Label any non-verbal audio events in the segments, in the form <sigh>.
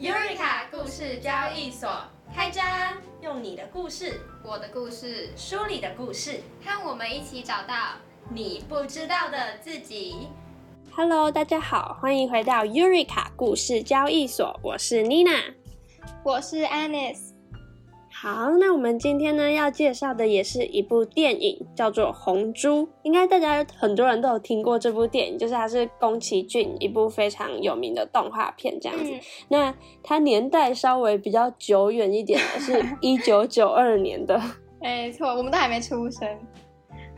Eureka 故事交易所开张，用你的故事，我的故事，书里的故事，和我们一起找到你不知道的自己。Hello，大家好，欢迎回到 Eureka 故事交易所，我是 Nina。我是 Anis。好，那我们今天呢要介绍的也是一部电影，叫做《红猪》。应该大家很多人都有听过这部电影，就是它是宫崎骏一部非常有名的动画片这样子。嗯那它年代稍微比较久远一点的，是 <laughs> 一九九二年的，没错，我们都还没出生，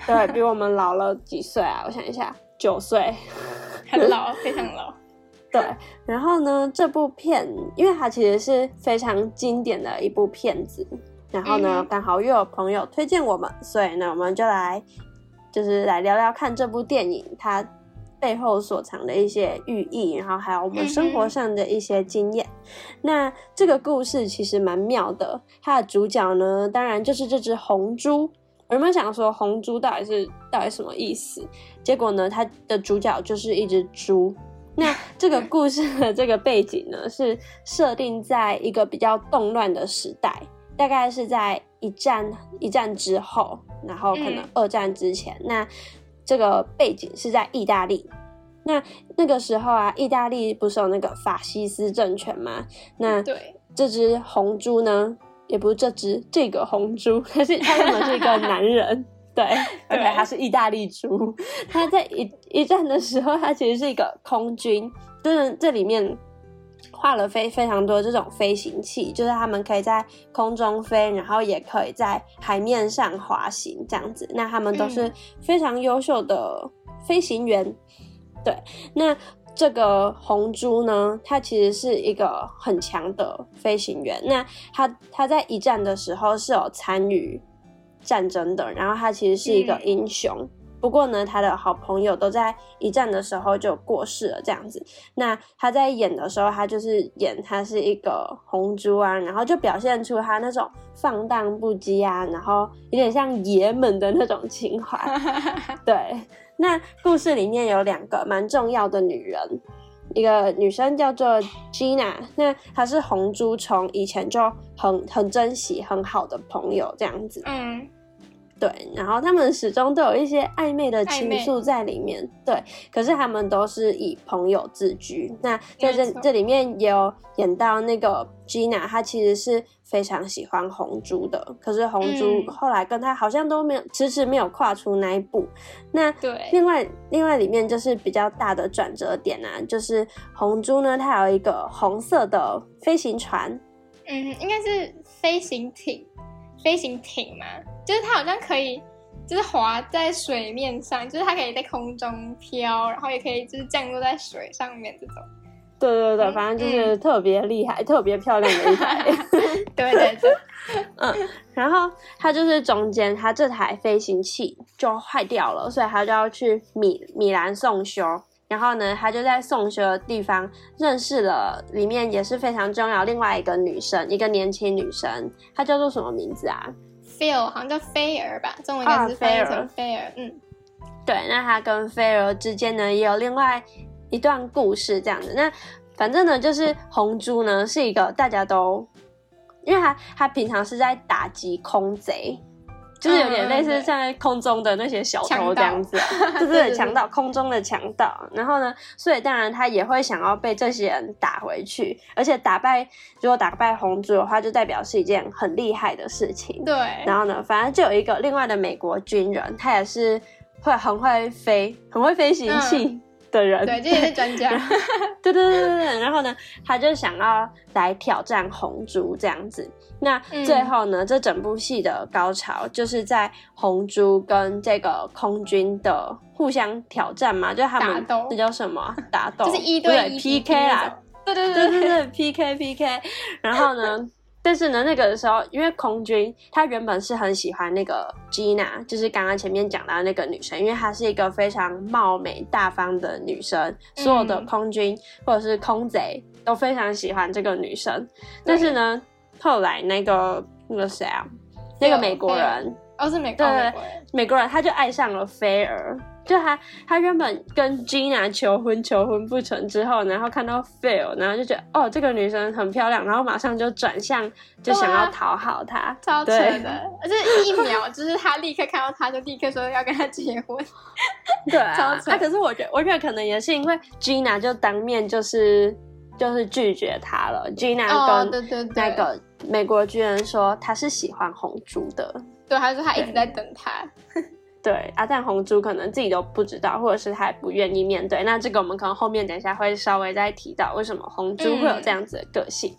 对比我们老了几岁啊？我想一下，九岁。<laughs> 很老，非常老。对，然后呢，这部片因为它其实是非常经典的一部片子，然后呢嗯，刚好又有朋友推荐我们，所以呢，我们就来就是来聊聊看这部电影它背后所藏的一些寓意，然后还有我们生活上的一些经验。那这个故事其实蛮妙的，它的主角呢，当然就是这只红猪。有没有想说红猪到底是到底什么意思？结果呢，它的主角就是一只猪。<laughs> 那这个故事的这个背景呢，是设定在一个比较动乱的时代，大概是在一战一战之后，然后可能嗯二战之前。那这个背景是在意大利。那那个时候啊，意大利不是有那个法西斯政权吗？那对，这只红猪呢，也不是这只这个红猪，<laughs> 它是它原本是一个男人，对对，<laughs> 对它是意大利猪。它在一一战的时候，它其实是一个空军，就是这里面画了非非常多这种飞行器，就是他们可以在空中飞，然后也可以在海面上滑行这样子。那他们都是嗯非常优秀的飞行员。对，那这个红猪呢，它其实是一个很强的飞行员。那他他在一战的时候是有参与战争的，然后他其实是一个嗯英雄。不过呢，他的好朋友都在一战的时候就过世了，这样子。那他在演的时候，他就是演他是一个红猪啊，然后就表现出他那种放荡不羁啊，然后有点像爷们的那种情怀。<laughs> 对，那故事里面有两个蛮重要的女人，一个女生叫做 Gina，那她是红猪从以前就很很珍惜很好的朋友这样子。嗯，对，然后他们始终都有一些暧昧的情愫在里面，对，可是他们都是以朋友自居。那在这这里面也有演到那个 Gina，她其实是非常喜欢红猪的，可是红猪嗯后来跟她好像都没有迟迟没有跨出那一步。那对，另外，另外里面就是比较大的转折点啊，就是红猪呢，它有一个红色的飞行船，嗯，应该是飞行艇，飞行艇嘛，就是它好像可以，就是滑在水面上，就是它可以在空中飘，然后也可以就是降落在水上面这种。对对对，嗯反正就是特别厉害、特别漂亮的一台。对 <laughs> 对对，<laughs> 嗯然后它就是中间，它这台飞行器就坏掉了，所以它就要去米米兰送修。然后呢，他就在送修的地方认识了里面也是非常重要另外一个女生，一个年轻女生，她叫做什么名字啊？Phil 好像叫菲儿吧，中文应该是菲儿菲儿。嗯，对，那他跟菲儿之间呢也有另外一段故事这样子。那反正呢，就是红猪呢是一个大家都，因为他他平常是在打击空贼，就是有点类似嗯对。像空中的那些小偷这样子，<laughs> 就是强盗空中的强盗。然后呢，所以当然他也会想要被这些人打回去，而且打败如果打败红猪的话，就代表是一件很厉害的事情。对，然后呢，反正就有一个另外的美国军人，他也是会很会飞、很会飞行器的人。嗯对，这也是专家。<laughs> 对对对对对。然后呢，他就想要来挑战红猪这样子。那嗯最后呢，这整部戏的高潮就是在红猪跟这个空军的互相挑战嘛，就他们打斗这叫什么啊？<laughs> 打斗，就是一对 PK 啦对对对对对，PK PK。然后呢，但是呢，那个时候因为空军他原本是很喜欢那个 Gina，就是刚刚前面讲到那个女生，因为她是一个非常貌美大方的女生，所有的嗯空军或者是空贼都非常喜欢这个女生。但是呢，后来那个那个谁啊，那个美国人。哦，是美对国人，美国人，他就爱上了菲儿。就他，他原本跟 Gina 求婚，求婚不成之后，然后看到 Phil，然后就觉得哦，这个女生很漂亮，然后马上就转向，就想要讨好她。超扯的，<laughs> 而且一秒就是他立刻看到他就立刻说要跟他结婚，<laughs> 对啊，超扯啊可是我觉得，我觉得可能也是因为 Gina 就当面就是就是拒绝他了。Gina 哦，跟那个美国军人说他是喜欢红猪的。对，他说他一直在等他，<laughs> 对阿，但红珠可能自己都不知道，或者是他也不愿意面对。那这个我们可能后面等一下会稍微再提到，为什么红珠会有这样子的个性。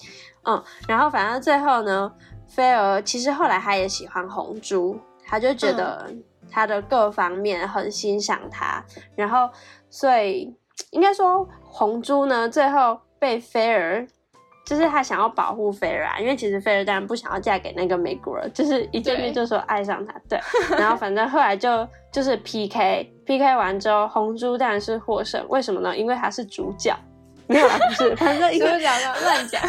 嗯然后反正最后呢，菲儿其实后来他也喜欢红珠，他就觉得他的各方面很欣赏他，然后所以应该说红珠呢最后被菲儿。就是他想要保护菲儿啊，因为其实菲儿当然不想要嫁给那个美国人，就是一见面就说爱上他，对。然后反正后来就就是 PK PK 完之后，红猪当然是获胜，为什么呢？因为他是主角，没有啦，不是，反正因为主角乱乱讲，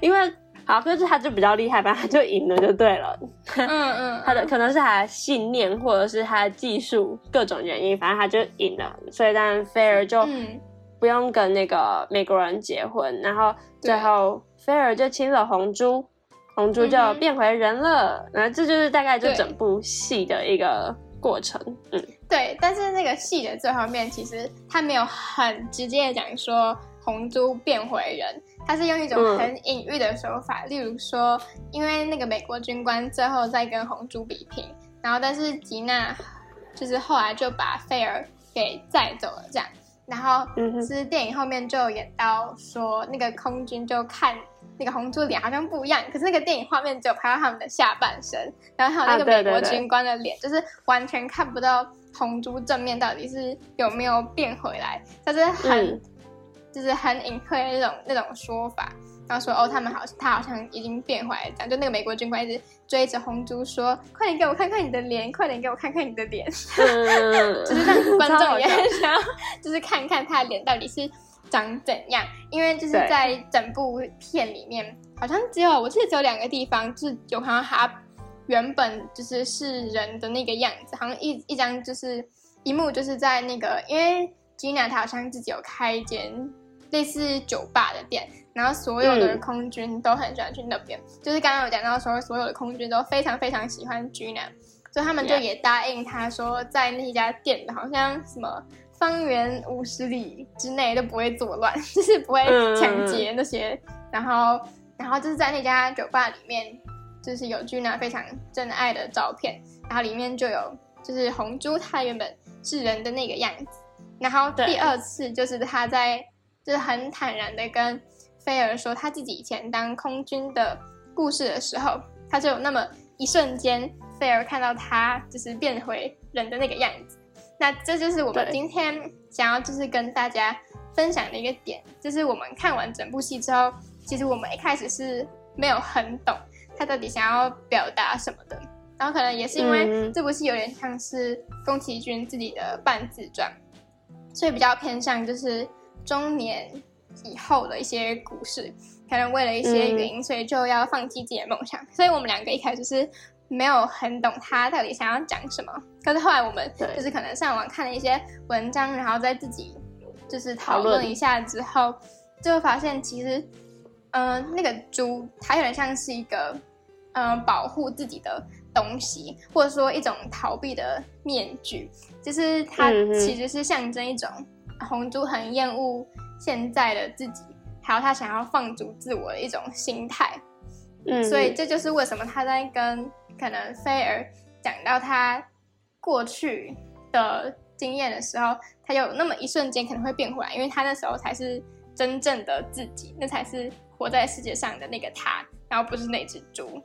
因为好，可是他就比较厉害吧，他就赢了就对了。嗯嗯，他的可能是他的信念，或者是他的技术各种原因，反正他就赢了，所以当然菲儿就嗯不用跟那个美国人结婚，然后最后菲儿就亲了红猪，红猪就变回人了，然后这就是大概就整部戏的一个过程，嗯。对，但是那个戏的最后面，其实他没有很直接的讲说红猪变回人，他是用一种嗯。很隐喻的手法，例如说，因为那个美国军官最后在跟红猪比拼，然后但是吉娜就是后来就把菲儿给载走了，这样，然后嗯哼是电影后面就有演到说那个空军就看。那个红猪脸好像不一样，可是那个电影画面只有拍到他们的下半身，然后还有那啊个美国军官的脸，就是完全看不到红猪正面到底是有没有变回来，但是很、嗯就是很隐晦的那种那种说法，然后说哦，他们好，他好像已经变回来了，这样就那个美国军官一直追着红珠说，快点给我看看你的脸，快点给我看看你的脸，嗯，<laughs> 就是让观众也 <laughs> 想要，就是看看他的脸到底是长怎样。因为就是在整部片里面，好像只有我记得只有两个地方，就是有看到他原本就是是人的那个样子，好像一一张就是一幕，就是在那个因为 Gina 她好像自己有开一间类似酒吧的店。然后所有的嗯空军都很喜欢去那边，就是刚刚有讲到说，所有的空军都非常非常喜欢 Gina，所以他们就也答应他说，在那家店好像什么方圆五十里之内都不会作乱，<laughs> 就是不会抢劫那些。然后，然后就是在那家酒吧里面，就是有 Gina 非常真爱的照片，然后里面就有就是红珠他原本是人的那个样子。然后第二次就是他在就是很坦然的跟菲儿说他自己以前当空军的故事的时候，他就有那么一瞬间，菲儿看到他就是变回人的那个样子。那这就是我们今天想要就是跟大家分享的一个点，就是我们看完整部戏之后，其实我们一开始是没有很懂他到底想要表达什么的，然后可能也是因为嗯这部戏有点像是宫崎骏自己的半自传，所以比较偏向就是中年以后的一些故事，可能为了一些原因，所以就要放弃自己的梦想。所以我们两个一开始是没有很懂他到底想要讲什么，可是后来我们就是可能上网看了一些文章，然后再自己就是讨讨论论一下之后，就会发现其实，嗯、那个猪它有点像是一个，嗯、保护自己的东西，或者说一种逃避的面具，就是它其实是象征一种红猪很厌恶现在的自己，还有他想要放逐自我的一种心态。嗯，所以这就是为什么他在跟可能菲儿讲到他过去的经验的时候，他有那么一瞬间可能会变回来，因为他那时候才是真正的自己，那才是活在世界上的那个他，然后不是那只猪。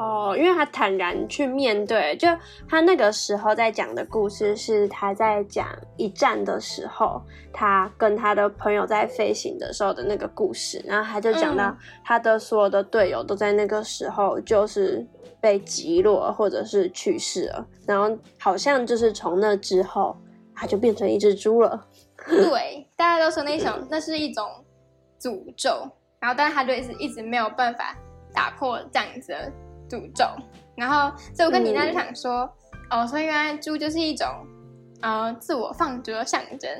哦，因为他坦然去面对，就他那个时候在讲的故事是他在讲一战的时候，他跟他的朋友在飞行的时候的那个故事，然后他就讲到嗯他的所有的队友都在那个时候就是被击落或者是去世了，然后好像就是从那之后他就变成一只猪了。<laughs> 对，大家都说那种那是一种诅咒，然后但是他就一直一直没有办法打破这样子的诅咒。然后，所以我跟妮娜就想说，哦，所以原来猪就是一种呃自我放逐的象征。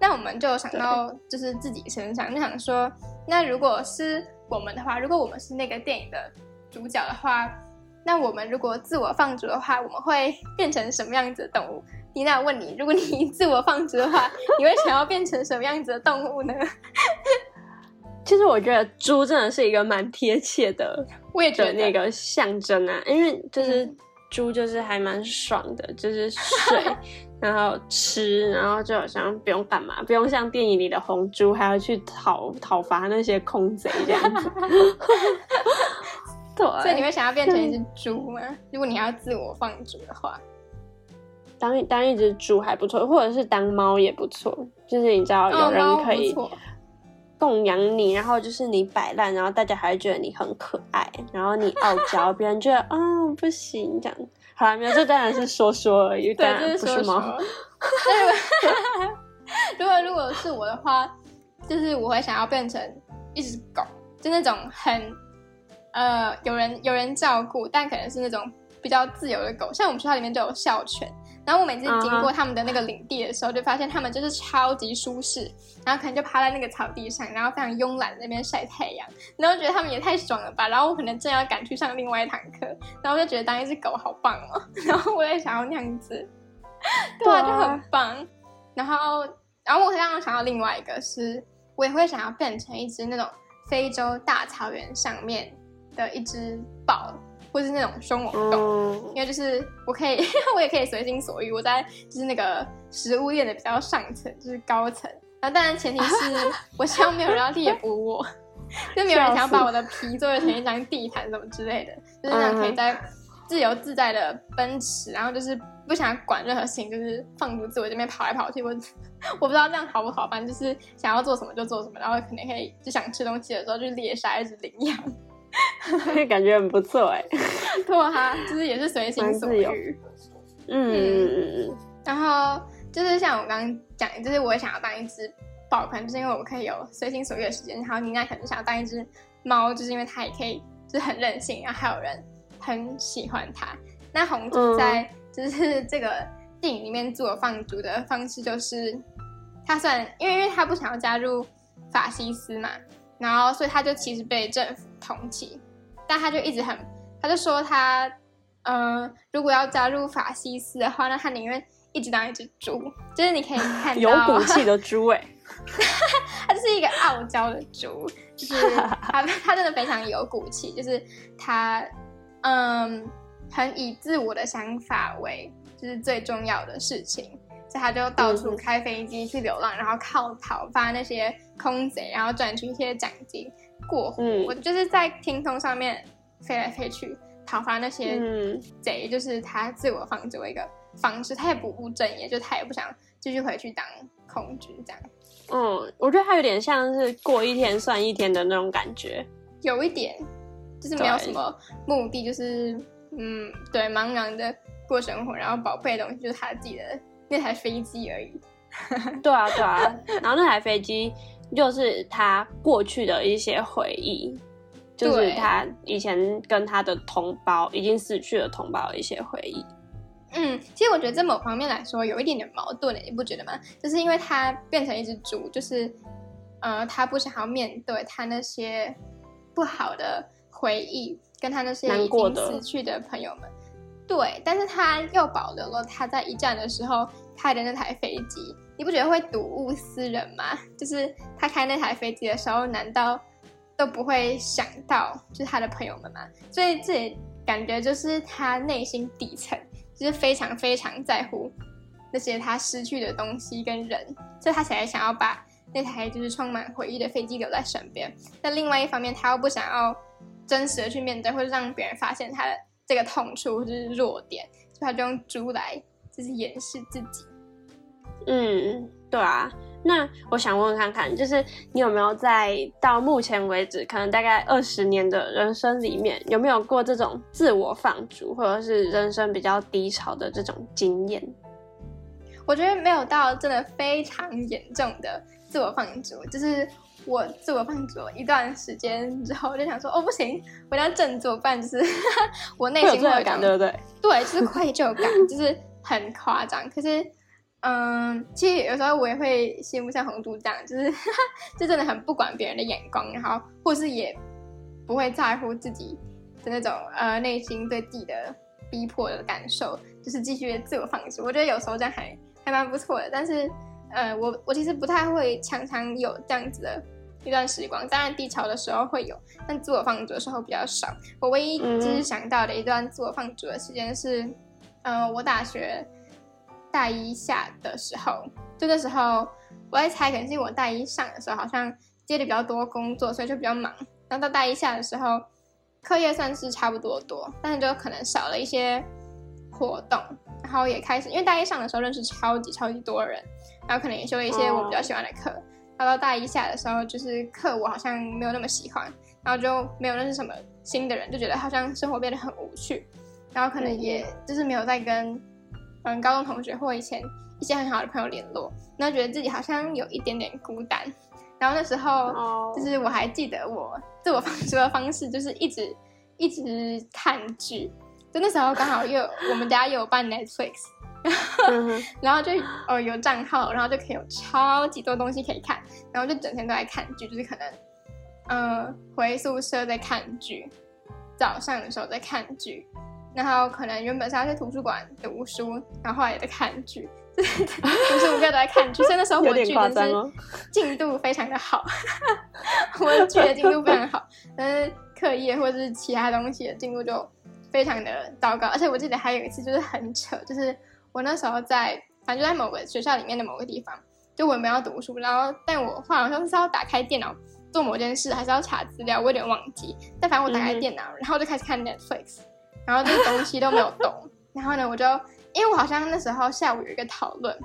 那我们就想到就是自己身上，就想说，那如果是我们的话，如果我们是那个电影的主角的话，那我们如果自我放逐的话，我们会变成什么样子的动物？妮娜问你，如果你自我放逐的话，你会想要变成什么样子的动物呢？其实我觉得猪真的是一个蛮贴切的，<laughs> 我也觉得那个象征啊，因为就是嗯猪就是还蛮爽的，就是睡，<laughs> 然后吃，然后就好像不用干嘛，不用像电影里的红猪还要去讨讨伐那些空贼这样子。<laughs> 对，所以你会想要变成一只猪吗？如果你要自我放逐的话，当当一只猪还不错，或者是当猫也不错。就是你知道有人可以供养你，然后就是你摆烂，然后大家还会觉得你很可爱，然后你傲娇，别人觉得啊、不行这样。好了，没有，这当然是说说而已，当对，然不是猫。说。<laughs> 但如果如果是我的话，就是我会想要变成一只狗，就那种很呃有人有人照顾，但可能是那种比较自由的狗。像我们学校里面就有校犬，然后我每次经过他们的那个领地的时候，就发现他们就是超级舒适，然后可能就趴在那个草地上，然后非常慵懒在那边晒太阳，然后觉得他们也太爽了吧。然后我可能正要赶去上另外一堂课，然后就觉得当一只狗好棒哦，<laughs> 然后我也想要那样子，对啊，对啊就很棒。然后，然后我刚刚想到另外一个是，我也会想要变成一只那种非洲大草原上面的一只豹，或是那种凶猛动物。嗯因为就是我可以，<laughs> 我也可以随心所欲。我在就是那个食物链的比较上层，就是高层。然后当然前提是 <laughs> 我希望没有人要猎捕我，<laughs> 就没有人想要把我的皮做成一张地毯什么之类的，就是那种可以在自由自在的奔驰，然后就是不想管任何事情，就是放逐自我这边跑来跑去。我我不知道这样好不好，反正就是想要做什么就做什么，然后可能可以就想吃东西的时候就猎杀一只羚羊，<laughs> 感觉很不错哎。<laughs> 对啊，就是也是随心所欲。嗯嗯嗯然后就是像我刚刚讲，就是我想要当一只豹，可能就是因为我可以有随心所欲的时间。然后你应该可能想要当一只猫，就是因为它也可以就是很任性，然后还有人很喜欢它。那红猪在就是这个电影里面自我放逐的方式，就是他算因为因为他不想要加入法西斯嘛，然后所以他就其实被政府通缉，但他就一直很，他就说他，嗯、如果要加入法西斯的话，那他宁愿一直当一只猪，就是你可以看嗯，到有骨气的猪哎。<laughs> 他就是一个傲娇的猪，就是他 <laughs> 他真的非常有骨气，就是他嗯很以自我的想法为就是最重要的事情，所以他就到处嗯。开飞机去流浪，然后靠讨伐那些空贼，然后赚取一些奖金过活。嗯我就是在天空上面飞来飞去讨伐那些嗯贼，就是他自我放逐的一个方式。他也不务正业，就他也不想继续回去当空军这样。嗯，我觉得他有点像是过一天算一天的那种感觉。有一点，就是没有什么目的，就是嗯，对，茫然的过生活，然后宝贝的东西就是他自己的那台飞机而已。<laughs> 对啊，对啊。然后那台飞机就是他过去的一些回忆，就是他以前跟他的同胞已经死去的同胞的一些回忆。嗯，其实我觉得在某方面来说有一点点矛盾的，你不觉得吗？就是因为他变成一只猪，就是呃，他不想要面对他那些不好的回忆，跟他那些已经死去的朋友们。对，但是他又保留了他在一战的时候开的那台飞机，你不觉得会睹物思人吗？就是他开那台飞机的时候，难道都不会想到就是他的朋友们吗？所以这也感觉就是他内心底层就是非常非常在乎那些他失去的东西跟人，所以他才想要把那台就是充满回忆的飞机留在身边。那另外一方面，他又不想要真实的去面对，或者让别人发现他的这个痛处或者是弱点，所以他就用猪来就是掩饰自己。嗯，对啊。那我想问看看，就是你有没有在到目前为止，可能大概二十年的人生里面，有没有过这种自我放逐，或者是人生比较低潮的这种经验？我我觉得没有到真的非常严重的自我放逐，就是我自我放逐一段时间之后，就想说，哦不行，我要振作，不然就是 <laughs> 我内心会有感，对不对？对，就是愧疚感，就是很夸张。可是，嗯，其实有时候我也会羡慕像红珠这样，就是 <laughs> 就真的很不管别人的眼光，然后或是也不会在乎自己的那种呃内心对自己的逼迫的感受，就是继续自我放逐。我觉得有时候这样还。还蛮不错的，但是，呃，我我其实不太会常常有这样子的一段时光。当然低潮的时候会有，但自我放逐的时候比较少。我唯一就是想到的一段自我放逐的时间是，呃，我大学大一下的时候，就那时候我在猜，可能是因为我大一上的时候好像接的比较多工作，所以就比较忙。然后到大一下的时候，课业算是差不多多，但是就可能少了一些活动。然后也开始，因为大一上的时候认识超级超级多人，然后可能也修了一些我比较喜欢的课。然后到大一下的时候，就是课我好像没有那么喜欢，然后就没有认识什么新的人，就觉得好像生活变得很无趣。然后可能也就是没有再跟嗯高中同学或以前一些很好的朋友联络，那觉得自己好像有一点点孤单。然后那时候就是我还记得我自我放逐的方式，就是一直一直看剧。就那时候刚好又我们家又有办 Netflix，<laughs> 然后就哦有账号，然后就可以有超级多东西可以看，然后就整天都在看剧，就是可能嗯回宿舍在看剧，早上的时候在看剧，然后可能原本是要去图书馆读书，然后后来也在看剧，无时无刻都在看剧，所以那时候我剧真是进度非常的好，<laughs> 我剧的进度非常好，但是课业或者是其他东西的进度就。非常的糟糕，而且我记得还有一次就是很扯，就是我那时候在，反正就在某个学校里面的某个地方，就我们要读书，然后但我好像是要打开电脑做某件事，还是要查资料，我有点忘记。但反正我打开电脑，然后就开始看 Netflix，然后这个东西都没有动。然后呢，我就因为我好像那时候下午有一个讨论，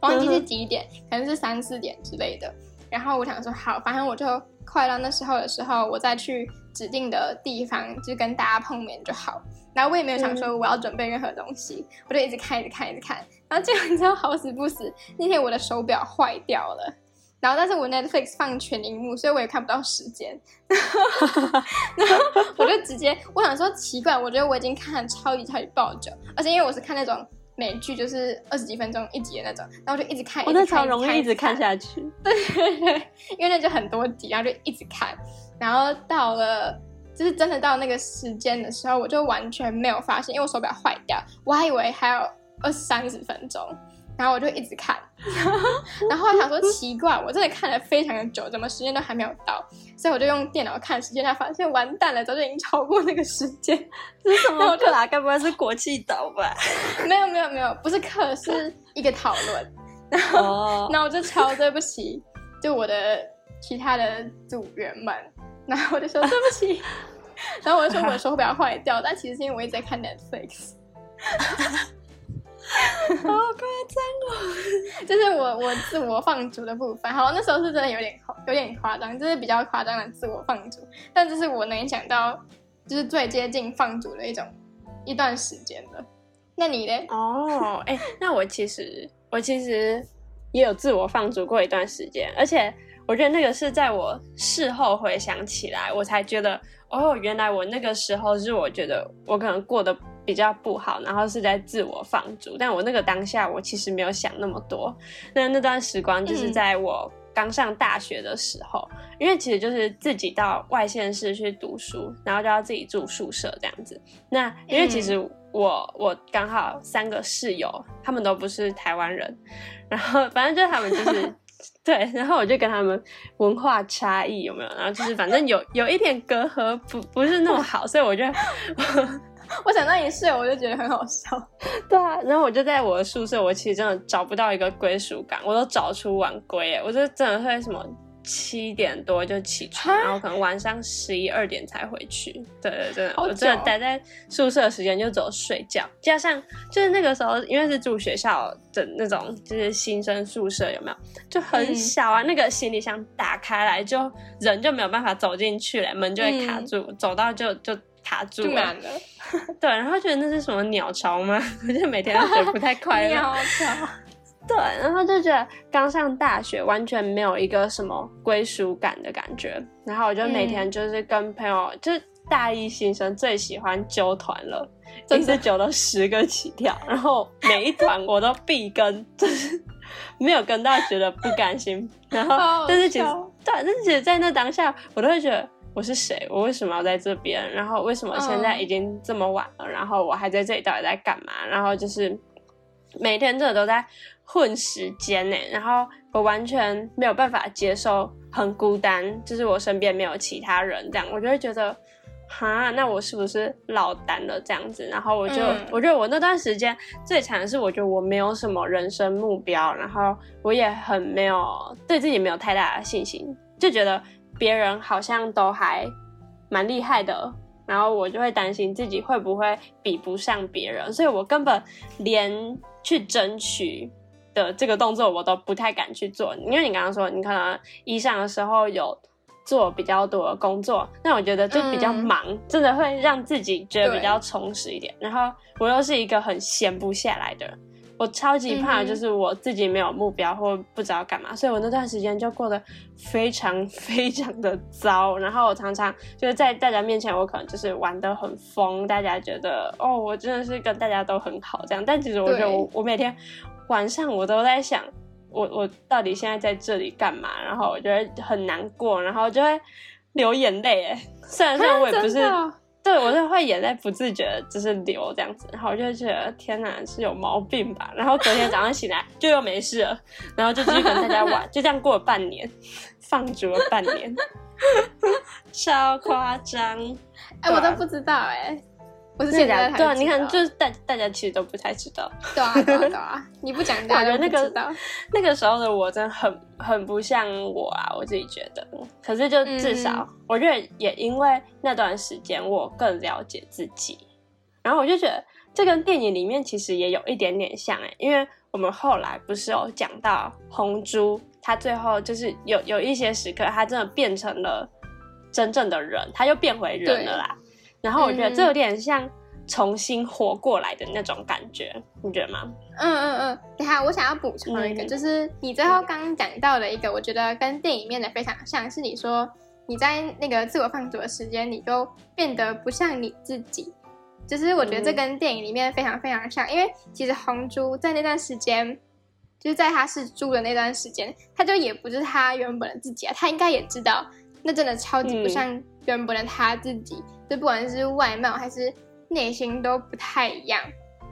忘记是几点，可能是三四点之类的。然后我想说好，反正我就快到那时候的时候，我再去。指定的地方就跟大家碰面就好，然后我也没有想说我要准备任何东西，我就一直看，一直看，一直看。然后结果你知道好死不死，那天我的手表坏掉了，然后但是我 Netflix 放全荧幕，所以我也看不到时间。<laughs> 然后我就直接我想说奇怪，我觉得我已经看了超级超级爆久，而且因为我是看那种美剧，就是二十几分钟一集的那种，然后就一直看，我那超容易一直看下去。对对对，因为那就很多集，然后就一直看。然后到了，就是真的到那个时间的时候，我就完全没有发现，因为我手表坏掉，我还以为还有二三十分钟，然后我就一直看，<laughs> 然后想说奇怪，我真的看了非常的久，怎么时间都还没有到？所以我就用电脑看时间，才发现完蛋了，早就已经超过那个时间。<laughs> 这是什么课啊？该不会是国际岛吧？<laughs> 没有没有没有，不是课，是一个讨论。然后，那我就超对不起，就我的其他的组员们。然后我就说对不起，然后我就说我的手表坏掉，但其实是因为我一直在看 Netflix，好夸张哦！<laughs> 就是我我自我放逐的部分，好，那时候是真的有点有点夸张，就是比较夸张的自我放逐，但这是我能想到就是最接近放逐的一种一段时间了。那你呢？<laughs> 哦，哎，那我其实我其实也有自我放逐过一段时间，而且。我觉得那个是在我事后回想起来，我才觉得哦，原来我那个时候是我觉得我可能过得比较不好，然后是在自我放逐。但我那个当下，我其实没有想那么多。那那段时光就是在我刚上大学的时候，因为其实就是自己到外县市去读书，然后就要自己住宿舍这样子。那因为其实我我刚好三个室友，他们都不是台湾人，然后反正就他们就是。<laughs> 对，然后我就跟他们文化差异有没有？然后就是反正有有一点隔阂，不不是那么好，所以我就我 <laughs> 想到一室友，我就觉得很好笑。<laughs> 对啊，然后我就在我的宿舍，我其实真的找不到一个归属感，我都早出晚归，我就真的会什么。七点多就起床，然后可能晚上十一二点才回去。对对对，我真的待在宿舍时间就只有睡觉，加上就是那个时候，因为是住学校的那种，就是新生宿舍，有没有？就很小啊，那个行李箱打开来就人就没有办法走进去了，门就会卡住，走到就就卡住了。<laughs> 对，然后觉得那是什么鸟巢吗？<laughs> 我就每天都觉得不太快乐。<laughs> 鸟巢。对，然后就觉得刚上大学，完全没有一个什么归属感的感觉。然后我就每天就是跟朋友，就是大一新生最喜欢揪团了，一次揪了十个起跳，然后每一团我都必跟，就是没有跟到觉得不甘心。然后，但是其实对，但是其实在那当下，我都会觉得我是谁，我为什么要在这边？然后为什么现在已经这么晚了，然后我还在这里，到底在干嘛？然后就是每天真的都在。混时间呢，然后我完全没有办法接受很孤单，就是我身边没有其他人这样，我就会觉得，哈，那我是不是落单了这样子？然后我就，我觉得我那段时间最惨的是，我觉得我没有什么人生目标，然后我也很没有对自己没有太大的信心，就觉得别人好像都还蛮厉害的，然后我就会担心自己会不会比不上别人，所以我根本连去争取。的这个动作我都不太敢去做，因为你刚刚说你可能一上的时候有做比较多的工作，那我觉得就比较忙，真的会让自己觉得比较充实一点。然后我又是一个很闲不下来的人，我超级怕就是我自己没有目标或不知道干嘛，所以我那段时间就过得非常 <laughs> 非常的糟。然后我常常就是在大家面前，我可能就是玩的很疯，大家觉得哦，我真的是跟大家都很好这样，但其实我觉得我我每天。晚上我都在想，我我到底现在在这里干嘛？然后我觉得很难过，然后就会流眼泪。哎，<laughs> 虽然说我也不是，对我就会眼泪不自觉就是流这样子，然后我就觉得天哪，是有毛病吧？然后昨天早上醒来就又没事了，然后就继续跟大家玩，就这样过了半年，放逐了半年，<laughs> 超夸张。哎，我都不知道哎。不是对啊，对啊，你看，就是大大家其实都不太知道。对啊，对啊，<laughs> 你不讲，大家那个知道。那个时候的我真的很很不像我啊，我自己觉得。可是就至少，我觉得也因为那段时间我更了解自己，然后我就觉得这跟电影里面其实也有一点点像哎，因为我们后来不是有讲到红猪，他最后就是有有一些时刻，他真的变成了真正的人，他又变回人了啦。然后我觉得这有点像重新活过来的那种感觉，你觉得吗？嗯嗯嗯。等下，我想要补充一个，就是你最后刚刚讲到的一个，我觉得跟电影面的非常像，是你说你在那个自我放逐的时间，你就变得不像你自己。就是我觉得这跟电影里面非常非常像，因为其实红猪在那段时间，就是在他是猪的那段时间，他就也不是他原本的自己啊，他应该也知道，那真的超级不像原本的他自己。就不管是外貌还是内心都不太一样，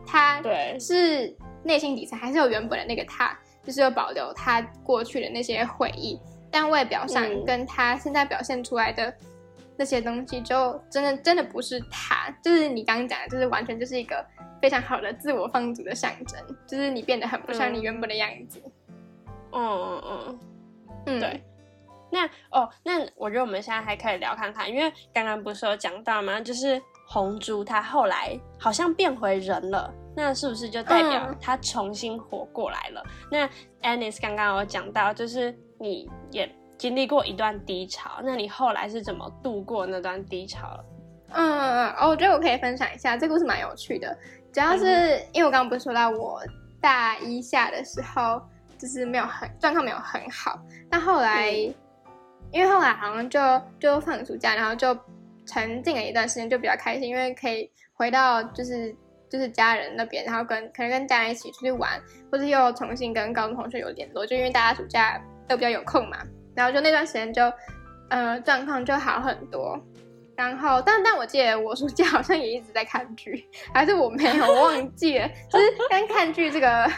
他对。是内心底层还是有原本的那个他，就是有保留他过去的那些回忆，但外表上跟他现在表现出来的那些东西，就真的真的不是他，就是你刚刚讲的，就是完全就是一个非常好的自我放逐的象征，就是你变得很不像你原本的样子。嗯嗯嗯，嗯，对。那哦，那我觉得我们现在还可以聊看看，因为刚刚不是有讲到吗？就是红猪它后来好像变回人了，那是不是就代表它重新活过来了？那 Anis 刚刚有讲到，就是你也经历过一段低潮，那你后来是怎么度过那段低潮？嗯嗯嗯，哦，我觉得我可以分享一下，这个故事蛮有趣的，主要是因为我刚刚不是说到我大一下的时候，就是没有很状况没有很好，但后来。因为后来好像就就放暑假，然后就沉浸了一段时间，就比较开心，因为可以回到就是就是家人那边，然后跟可能跟家人一起出去玩，或者又重新跟高中同学有联络，就因为大家暑假都比较有空嘛，然后就那段时间就呃状况就好很多。然后但但我记得我暑假好像也一直在看剧，还是我没有忘记了，就是跟看剧这个。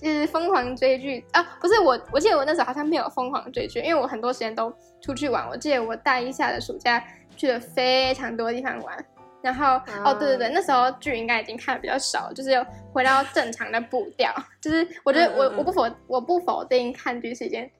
就是疯狂追剧啊，不是我，我记得我那时候好像没有疯狂追剧，因为我很多时间都出去玩。我记得我大一下的暑假去了非常多地方玩，然后哦，对对对，那时候剧应该已经看的比较少，就是又回到正常的步调。就是我觉得我我不否我不否定看剧是一件，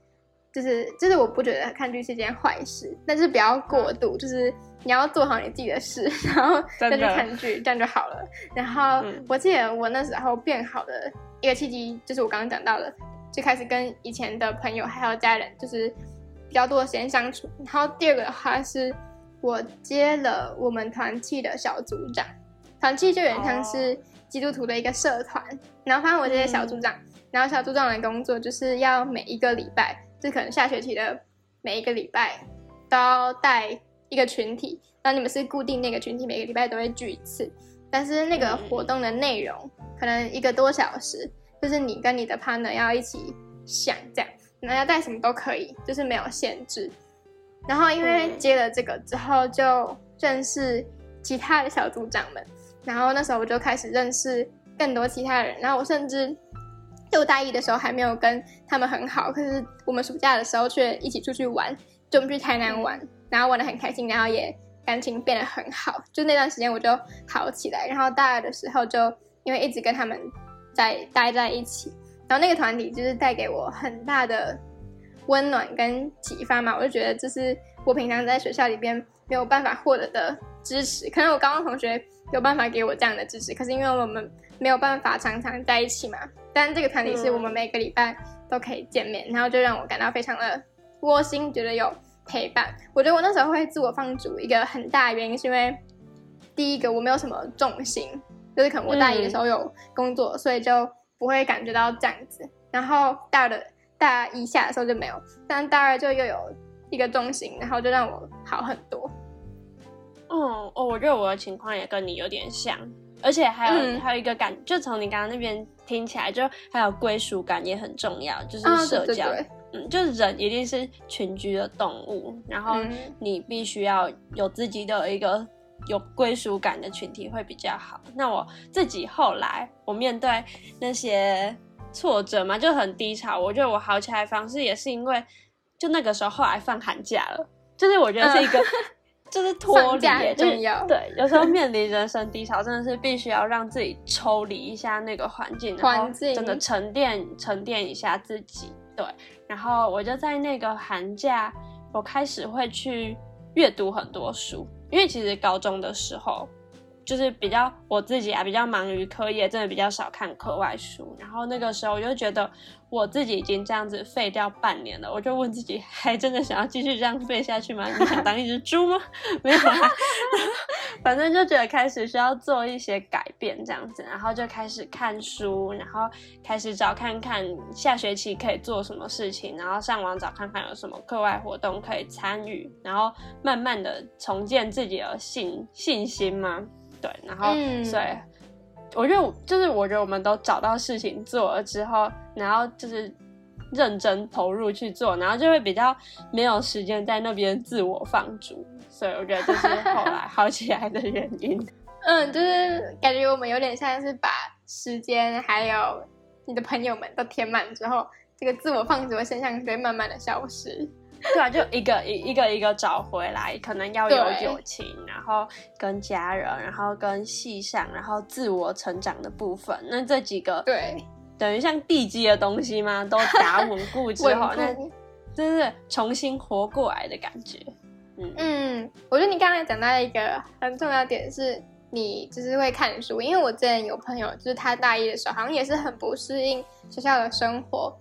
就是就是我不觉得看剧是一件坏事，但是不要过度，就是你要做好你自己的事，然后再去看剧，这样就好了。然后我记得我那时候变好的。一个契机就是我刚刚讲到的，就开始跟以前的朋友还有家人，就是比较多的时间相处。然后第二个的话是，我接了我们团契的小组长，团契就有点像是基督徒的一个社团。然后反正我这些小组长，然后小组长的工作就是要每一个礼拜，就可能下学期的每一个礼拜都要带一个群体，然后你们是固定那个群体，每个礼拜都会聚一次，但是那个活动的内容可能一个多小时，就是你跟你的 partner 要一起想这样，那要带什么都可以，就是没有限制。然后因为接了这个之后，就认识其他的小组长们，然后那时候我就开始认识更多其他人，然后我甚至就大一的时候还没有跟他们很好，可是我们暑假的时候却一起出去玩，就我们去台南玩，然后玩的很开心，然后也感情变得很好，就那段时间我就好起来，然后大二的时候就因为一直跟他们在待在一起，然后那个团体就是带给我很大的。温暖跟启发嘛，我就觉得这是我平常在学校里边没有办法获得的支持。可能我高中同学有办法给我这样的支持，可是因为我们没有办法常常在一起嘛。但这个团体是我们每个礼拜都可以见面，然后就让我感到非常的窝心，觉得有陪伴。我觉得我那时候会自我放逐，一个很大的原因是因为第一个我没有什么重心，就是可能我大一的时候有工作，所以就不会感觉到这样子。然后大二的。大一下的时候就没有，但大二就又有一个重心，然后就让我好很多。哦哦，我觉得我的情况也跟你有点像，而且还有还有一个感，就从你刚刚那边听起来，就还有归属感也很重要，就是社交。嗯，就是人一定是群居的动物，然后你必须要有自己的一个有归属感的群体会比较好。那我自己后来我面对那些。挫折嘛，就很低潮。我觉得我好起来方式也是因为，就那个时候后来放寒假了，就是我觉得是一个，<laughs> 就是脱离，重要。对，有时候面临人生低潮，真的是必须要让自己抽离一下那个环境，环境真的沉淀沉淀一下自己。对，然后我就在那个寒假，我开始会去阅读很多书，因为其实高中的时候。就是比较我自己啊，比较忙于课业，真的比较少看课外书。然后那个时候我就觉得我自己已经这样子废掉半年了，我就问自己，还真的想要继续这样废下去吗？你想当一只猪吗？<laughs> 没有啊，<laughs> 反正就觉得开始需要做一些改变这样子，然后就开始看书，然后开始找看看下学期可以做什么事情，然后上网找看看有什么课外活动可以参与，然后慢慢的重建自己的信信心嘛。对，然后所以我觉得就是我觉得我们都找到事情做了之后，然后就是认真投入去做，然后就会比较没有时间在那边自我放逐，所以我觉得这是 <laughs> 后来好起来的原因。<laughs> 嗯，就是感觉我们有点像是把时间还有你的朋友们都填满之后，这个自我放逐的现象就会慢慢的消失。<laughs> 对啊，就一个一一个一个找回来，可能要有友情，然后跟家人，然后跟系上，然后自我成长的部分。那这几个对，<laughs> 等于像地基的东西嘛？都打稳固 <laughs> 之后，那真是重新活过来的感觉。嗯嗯，我觉得你刚才讲到一个很重要点是，你就是会看书，因为我之前有朋友，就是他大一的时候，好像也是很不适应学校的生活，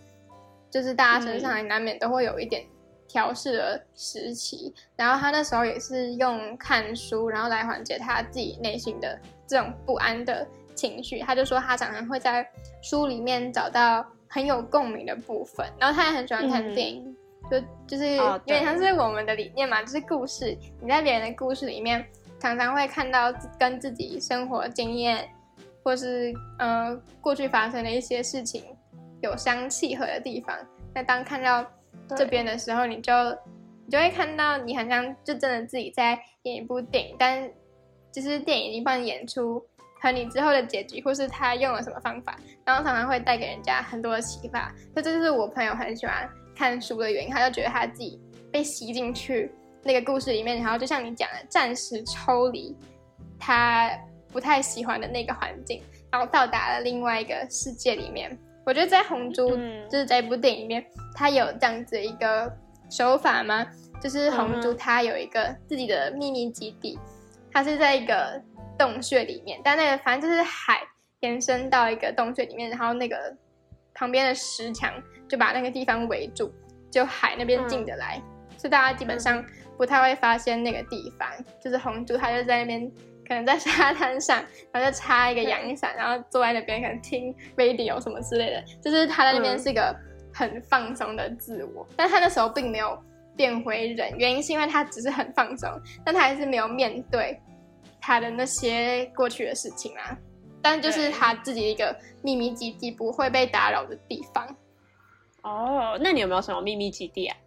就是大家身上难免都会有一点。调试的时期，然后他那时候也是用看书，然后来缓解他自己内心的这种不安的情绪。他就说他常常会在书里面找到很有共鸣的部分，然后他也很喜欢看电影，就就是有点像是我们的理念嘛，就是故事。你在别人的故事里面，常常会看到跟自己生活经验，或是呃过去发生的一些事情有相契合的地方。那当看到。这边的时候，你就你就会看到，你好像就真的自己在演一部电影，但就是电影已经帮你演出和你之后的结局，或是他用了什么方法，然后常常会带给人家很多的启发。所以这就是我朋友很喜欢看书的原因，他就觉得他自己被吸进去那个故事里面，然后就像你讲的，暂时抽离他不太喜欢的那个环境，然后到达了另外一个世界里面。我觉得在《红猪》就是这部电影里面，它有这样子一个手法吗？就是红猪它有一个自己的秘密基地，它是在一个洞穴里面，但那个反正就是海延伸到一个洞穴里面，然后那个旁边的石墙就把那个地方围住，就海那边进得来，所以大家基本上不太会发现那个地方。就是红猪它就在那边可能在沙滩上，然后就插一个阳伞，然后坐在那边可能听 radio 什么之类的，就是他在那边嗯是一个很放松的自我，但他那时候并没有变回人，原因是因为他只是很放松，但他还是没有面对他的那些过去的事情啊。但就是他自己一个秘密基地，不会被打扰的地方。哦，那你有没有什么秘密基地啊？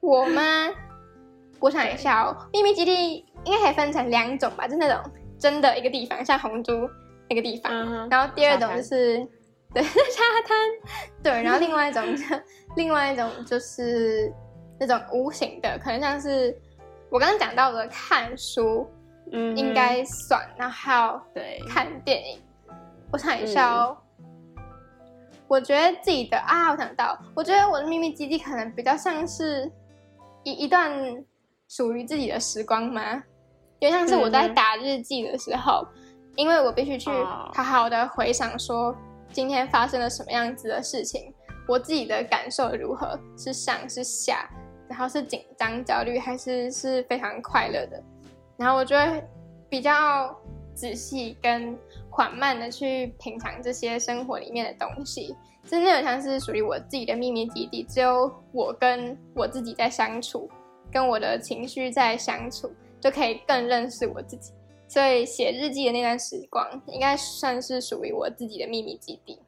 我吗？<laughs> 我想一下哦，秘密基地应该可以分成两种吧，就是那种真的一个地方，像红珠那个地方，嗯然后第二种就是对 <laughs> 沙滩，对，然后另外一种就另外一种就是那种无形的，可能像是我刚刚讲到的看书嗯哼应该算，然后还有对，看电影。我想一下哦，我觉得自己的啊，我想到，我觉得我的秘密基地可能比较像是一一段属于自己的时光吗？就像是我在打日记的时候，因为我必须去哦。好好的回想说今天发生了什么样子的事情，我自己的感受如何，是上是下，然后是紧张焦虑还是是非常快乐的，然后我就会比较仔细跟缓慢的去品尝这些生活里面的东西，真的有像是属于我自己的秘密基地，只有我跟我自己在相处，跟我的情绪在相处，就可以更认识我自己。所以写日记的那段时光，应该算是属于我自己的秘密基地。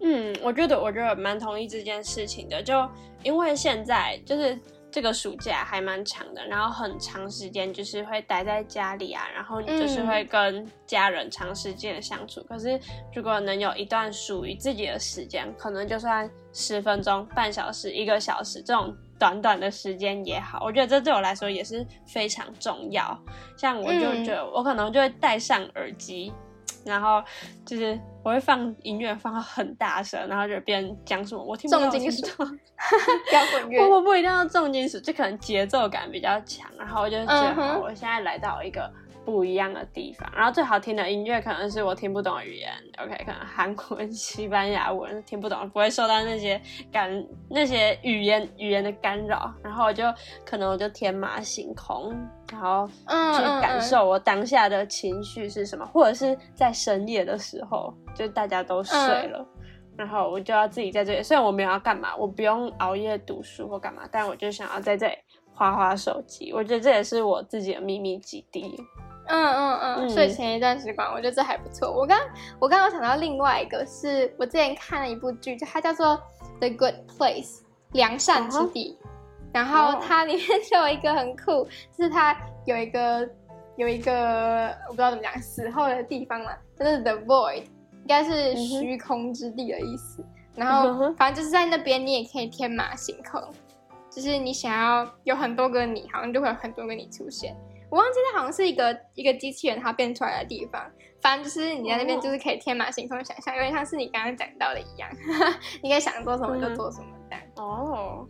嗯，我觉得我觉得蛮同意这件事情的，就因为现在就是这个暑假还蛮长的，然后很长时间就是会待在家里啊，然后你就是会跟家人长时间的相处。可是如果能有一段属于自己的时间，可能就算十分钟、半小时、一个小时这种短短的时间也好，我觉得这对我来说也是非常重要。像我就觉得我可能就会戴上耳机。然后就是我会放音乐放到很大声，然后就别人讲什么我听不懂，重金我听不到。<laughs> 摇滚乐。不，<laughs> 不不一定要重金属，就可能节奏感比较强，然后我就觉得、我现在来到一个不一样的地方，然后最好听的音乐可能是我听不懂的语言，OK，可能韩文、西班牙文听不懂，不会受到那些干那些语言语言的干扰，然后我就可能我就天马行空，然后嗯去感受我当下的情绪是什么，或者是在深夜的时候，就大家都睡嗯了。然后我就要自己在这里，虽然我没有要干嘛，我不用熬夜读书或干嘛，但我就想要在这里划划手机。我觉得这也是我自己的秘密基地。嗯嗯嗯，嗯睡前一段时光，我觉得这还不错。我刚我刚刚想到另外一个是我之前看了一部剧，就它叫做《The Good Place》良善之地，然后哦它里面 <laughs> 就有一个很酷，就是它有一个有一个我不知道怎么讲死后的地方嘛，就是 The Void，应该是虚空之地的意思。然嗯后反正就是在那边，你也可以天马行空，就是你想要有很多个你，好像就会有很多个你出现。我忘记它好像是一个一个机器人它变出来的地方，反正就是你在那边哦就是可以天马行空想象，有点像是你刚刚讲到的一样，<laughs> 你可以想做什么就做什么这样。哦，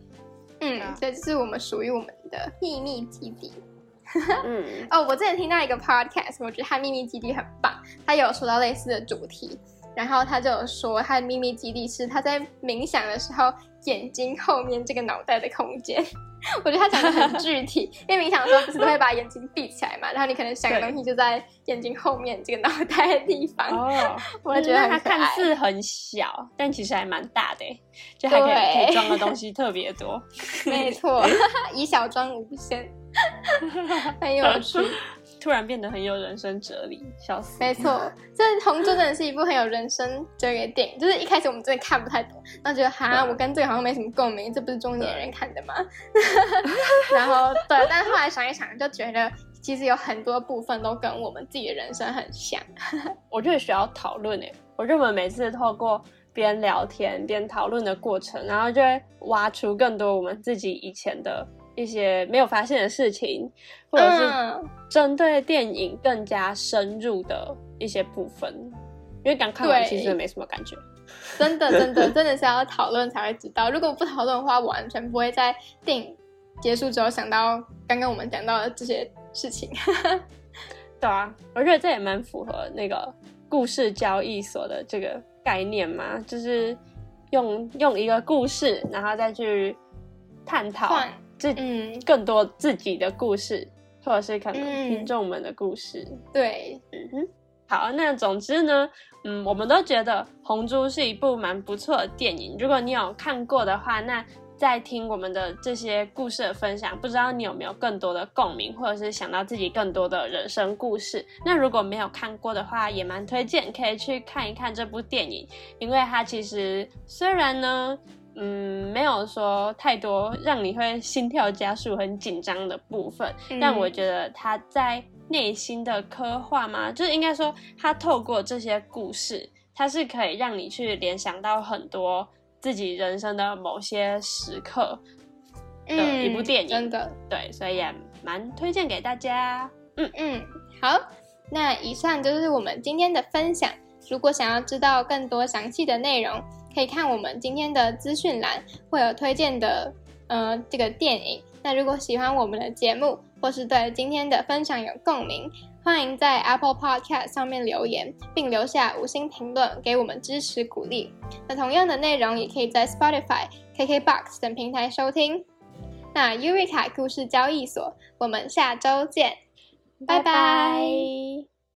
嗯啊，对，这是我们属于我们的秘密基地。嗯，<laughs> 哦，我之前听到一个 podcast，我觉得它秘密基地很棒，他有说到类似的主题，然后他就有说他的秘密基地是他在冥想的时候眼睛后面这个脑袋的空间。<laughs> 我觉得他讲的很具体，<laughs> 因为冥想的时候不是都会把眼睛闭起来嘛，然后你可能想的东西就在眼睛后面这个脑袋的地方，哦，<laughs> 我觉得那它很可爱。看似很小，但其实还蛮大的欸，就还可以对可以装的东西特别多。没错，以小装无限，很有趣。突然变得很有人生哲理，笑死。没错，<laughs> 这《红猪》真的是一部很有人生哲理的电影。就是一开始我们真的看不太懂，然后觉得哈，我跟这个好像没什么共鸣，这不是中年人看的吗？<laughs> 然后对，但是后来想一想，就觉得其实有很多部分都跟我们自己的人生很像。<laughs> 我觉得需要讨论诶，我觉得我们每次透过边聊天边讨论的过程，然后就会挖出更多我们自己以前的一些没有发现的事情，或者是嗯，针对电影更加深入的一些部分。因为刚看完其实没什么感觉。真的真的真的是要讨论才会知道，如果不讨论的话，我完全不会在电影结束之后想到刚刚我们讲到的这些事情。<laughs> 对啊，我觉得这也蛮符合那个故事交易所的这个概念嘛，就是用用一个故事，然后再去探讨换自嗯，更多自己的故事，或者是可能嗯听众们的故事。对，嗯哼，好，那总之呢，嗯，我们都觉得《红猪》是一部蛮不错的电影。如果你有看过的话，那在听我们的这些故事的分享，不知道你有没有更多的共鸣，或者是想到自己更多的人生故事。那如果没有看过的话，也蛮推荐可以去看一看这部电影，因为它其实虽然呢。嗯，没有说太多让你会心跳加速、很紧张的部分，嗯但我觉得他在内心的刻画嘛，就是应该说，他透过这些故事，他是可以让你去联想到很多自己人生的某些时刻的一部电影。嗯真的，对，所以也蛮推荐给大家。嗯嗯，好，那以上就是我们今天的分享。如果想要知道更多详细的内容，可以看我们今天的资讯栏，会有推荐的呃这个电影。那如果喜欢我们的节目，或是对今天的分享有共鸣，欢迎在 Apple Podcast 上面留言，并留下五星评论，给我们支持鼓励。那同样的内容也可以在 Spotify、KKBox 等平台收听。那 Eureka 故事交易所，我们下周见，拜拜